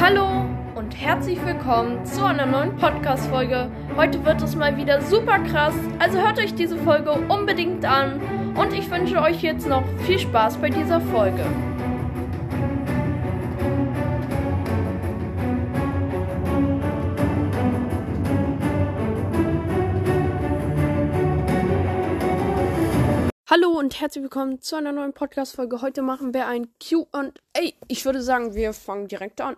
Hallo und herzlich willkommen zu einer neuen Podcast-Folge. Heute wird es mal wieder super krass, also hört euch diese Folge unbedingt an und ich wünsche euch jetzt noch viel Spaß bei dieser Folge. Hallo und herzlich willkommen zu einer neuen Podcast-Folge. Heute machen wir ein QA. Ich würde sagen, wir fangen direkt an.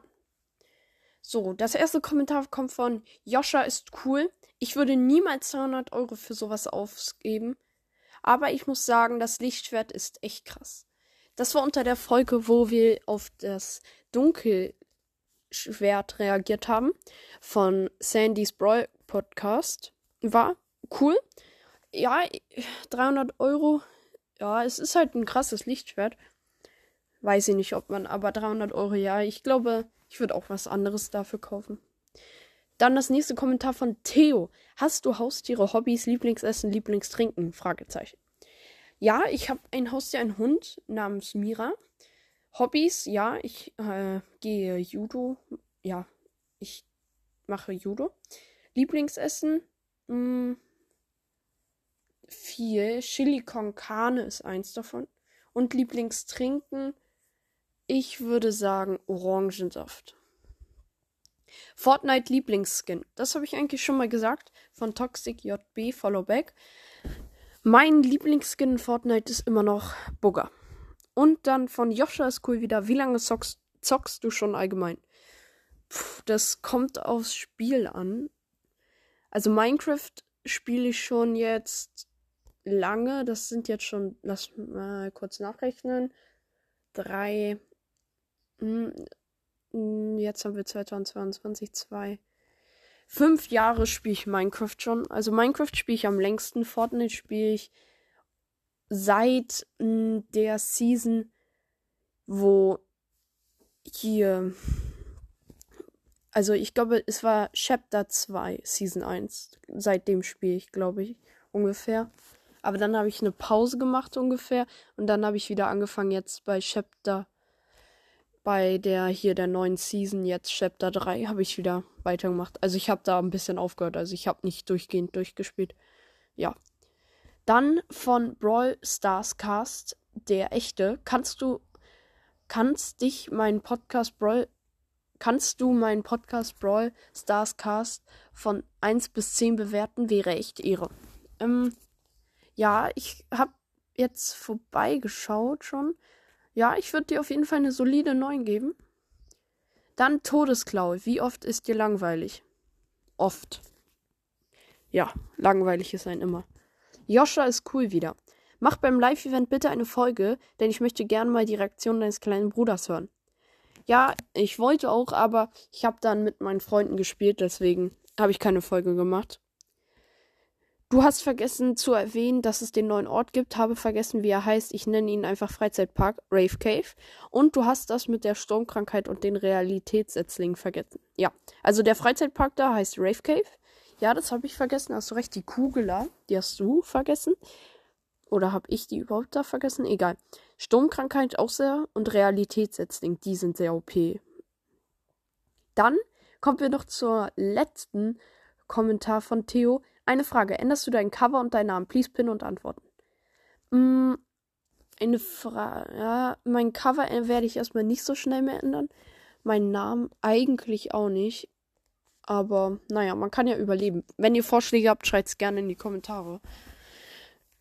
So, das erste Kommentar kommt von Joscha ist cool. Ich würde niemals 200 Euro für sowas ausgeben. Aber ich muss sagen, das Lichtschwert ist echt krass. Das war unter der Folge, wo wir auf das Dunkelschwert reagiert haben. Von Sandys Brawl Podcast. War cool ja, 300 Euro. Ja, es ist halt ein krasses Lichtschwert. Weiß ich nicht, ob man, aber 300 Euro, ja. Ich glaube, ich würde auch was anderes dafür kaufen. Dann das nächste Kommentar von Theo. Hast du Haustiere, Hobbys, Lieblingsessen, Lieblingstrinken? Fragezeichen. Ja, ich habe ein Haustier, einen Hund namens Mira. Hobbys, ja, ich äh, gehe Judo. Ja, ich mache Judo. Lieblingsessen, mh, hm, viel. Chili con Carne ist eins davon. Und Lieblingstrinken, ich würde sagen Orangensaft. Fortnite Lieblingsskin. Das habe ich eigentlich schon mal gesagt. Von Toxic JB Followback. Mein Lieblingsskin in Fortnite ist immer noch Bugger. Und dann von Joscha ist cool wieder. Wie lange zockst, zockst du schon allgemein? Puh, das kommt aufs Spiel an. Also Minecraft spiele ich schon jetzt lange. Das sind jetzt schon, lass mal kurz nachrechnen. Drei. Mh, hm, jetzt haben wir 2022, zwei. Fünf Jahre spiele ich Minecraft schon. Also Minecraft spiele ich am längsten. Fortnite spiele ich seit hm, der Season, wo hier. Also ich glaube, es war Chapter 2, Season 1. Seitdem spiele ich, glaube ich, ungefähr. Aber dann habe ich eine Pause gemacht ungefähr. Und dann habe ich wieder angefangen jetzt bei Chapter. Bei der hier der neuen Season, jetzt Chapter 3, habe ich wieder weitergemacht. Also ich habe da ein bisschen aufgehört. Also ich habe nicht durchgehend durchgespielt. Ja. Dann von Brawl Stars Cast, der echte. Kannst du. Kannst dich meinen Podcast Brawl Kannst du meinen Podcast Brawl Stars Cast von 1 bis 10 bewerten? Wäre echt Ehre. Ähm, ja, ich habe jetzt vorbeigeschaut schon. Ja, ich würde dir auf jeden Fall eine solide 9 geben. Dann Todesklaue. Wie oft ist dir langweilig? Oft. Ja, langweilig ist ein immer. Joscha ist cool wieder. Mach beim Live-Event bitte eine Folge, denn ich möchte gerne mal die Reaktion deines kleinen Bruders hören. Ja, ich wollte auch, aber ich habe dann mit meinen Freunden gespielt, deswegen habe ich keine Folge gemacht. Du hast vergessen zu erwähnen, dass es den neuen Ort gibt. Habe vergessen, wie er heißt. Ich nenne ihn einfach Freizeitpark, Rave Cave. Und du hast das mit der Sturmkrankheit und den Realitätssetzlingen vergessen. Ja, also der Freizeitpark da heißt Rave Cave. Ja, das habe ich vergessen. Hast du recht. Die Kugela, die hast du vergessen. Oder habe ich die überhaupt da vergessen? Egal. Sturmkrankheit auch sehr und Realitätssetzling, die sind sehr OP. Dann kommen wir noch zur letzten Kommentar von Theo. Eine Frage. Änderst du dein Cover und deinen Namen? Please pin und antworten. Mm, eine Frage. Ja, mein Cover werde ich erstmal nicht so schnell mehr ändern. Meinen Namen eigentlich auch nicht. Aber naja, man kann ja überleben. Wenn ihr Vorschläge habt, schreibt es gerne in die Kommentare.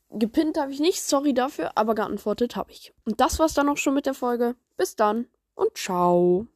Gepinnt habe ich nicht, sorry dafür, aber geantwortet habe ich. Und das war's dann auch schon mit der Folge. Bis dann und ciao.